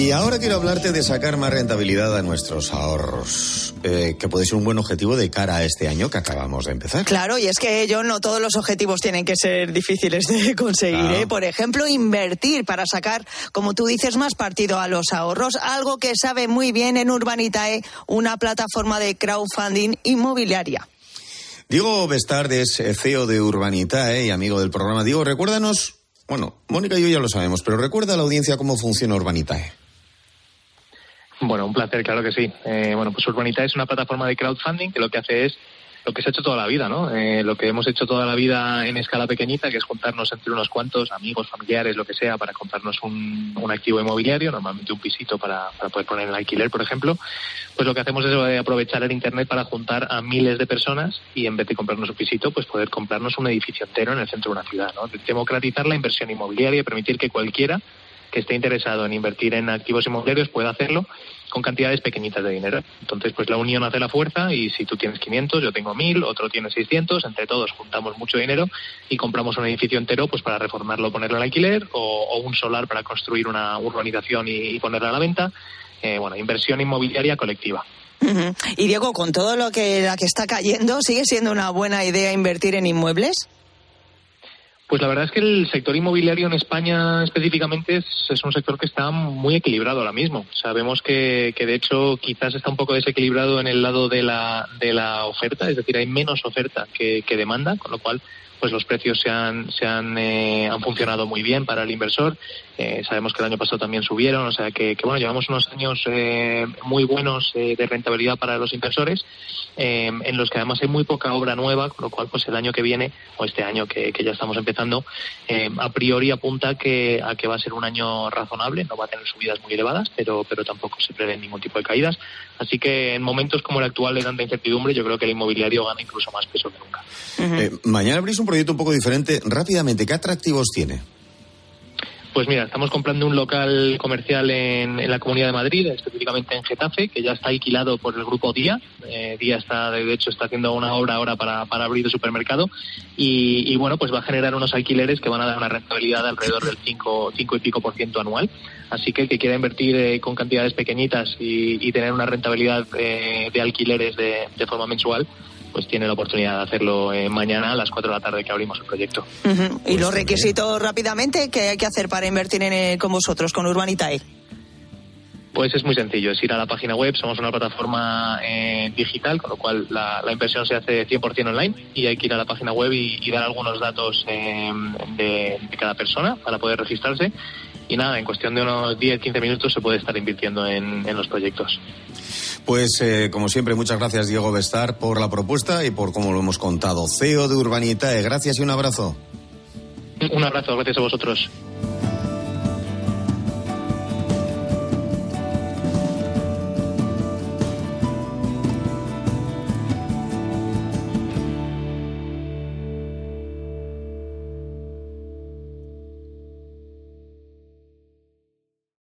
Y ahora quiero hablarte de sacar más rentabilidad a nuestros ahorros, eh, que puede ser un buen objetivo de cara a este año que acabamos de empezar. Claro, y es que yo no todos los objetivos tienen que ser difíciles de conseguir. ¿eh? Por ejemplo, invertir para sacar, como tú dices, más partido a los ahorros, algo que sabe muy bien en Urbanitae, una plataforma de crowdfunding inmobiliaria. Diego Bestard es CEO de Urbanitae y amigo del programa. Diego, recuérdanos, bueno, Mónica y yo ya lo sabemos, pero recuerda a la audiencia cómo funciona Urbanitae. Bueno, un placer, claro que sí. Eh, bueno, pues Urbanita es una plataforma de crowdfunding que lo que hace es lo que se ha hecho toda la vida, ¿no? Eh, lo que hemos hecho toda la vida en escala pequeñita, que es juntarnos entre unos cuantos amigos, familiares, lo que sea, para comprarnos un, un activo inmobiliario, normalmente un pisito para, para, poder poner en alquiler, por ejemplo, pues lo que hacemos es aprovechar el Internet para juntar a miles de personas y en vez de comprarnos un pisito, pues poder comprarnos un edificio entero en el centro de una ciudad, ¿no? Democratizar la inversión inmobiliaria y permitir que cualquiera que esté interesado en invertir en activos inmobiliarios pueda hacerlo con cantidades pequeñitas de dinero. Entonces, pues la unión hace la fuerza y si tú tienes 500, yo tengo 1000, otro tiene 600, entre todos juntamos mucho dinero y compramos un edificio entero pues para reformarlo, ponerlo al alquiler o, o un solar para construir una urbanización y, ponerla a la venta. Eh, bueno, inversión inmobiliaria colectiva. Y Diego, con todo lo que la que está cayendo, ¿sigue siendo una buena idea invertir en inmuebles? Pues la verdad es que el sector inmobiliario en España específicamente es, un sector que está muy equilibrado ahora mismo. Sabemos que, que, de hecho quizás está un poco desequilibrado en el lado de la, de la oferta, es decir, hay menos oferta que demanda, con lo cual pues los precios se han, se han, eh, han funcionado muy bien para el inversor. Eh, sabemos que el año pasado también subieron, o sea que, que bueno, llevamos unos años eh, muy buenos de rentabilidad para los inversores, en los que además hay muy poca obra nueva, con lo cual pues el año que viene, o este año que, que ya estamos empezando, a priori apunta que, a que va a ser un año razonable, no va a tener subidas muy elevadas, pero, pero tampoco se prevé ningún tipo de caídas. Así que en momentos como el actual de tanta incertidumbre, yo creo que el inmobiliario gana incluso más peso que nunca. Mañana abrís un proyecto un poco diferente. Rápidamente, ¿qué atractivos tiene? Pues mira, estamos comprando un local comercial en, la Comunidad de Madrid, específicamente en Getafe, que ya está alquilado por el grupo Día. Eh, Día está, de hecho, está haciendo una obra ahora para, abrir el supermercado. Y, bueno, pues va a generar unos alquileres que van a dar una rentabilidad de alrededor del 5, 5 y pico por ciento anual. Así que el que quiera invertir eh, con cantidades pequeñitas y, tener una rentabilidad eh, de alquileres de forma mensual, pues tiene la oportunidad de hacerlo eh, mañana a las 4 de la tarde que abrimos el proyecto. Uh -huh. ¿Y los requisitos rápidamente que hay que hacer para invertir en, eh, con vosotros, con Urbanitae? Pues es muy sencillo, es ir a la página web, somos una plataforma eh, digital, con lo cual la, la, inversión se hace 100% online y hay que ir a la página web y, y dar algunos datos eh, de, de, cada persona para poder registrarse. Y nada, en cuestión de unos 10-15 minutos se puede estar invirtiendo en, en los proyectos. Pues eh, como siempre, muchas gracias Diego Bestar por la propuesta y por cómo lo hemos contado. CEO de Urbanitae, gracias y un abrazo. Un abrazo, gracias a vosotros.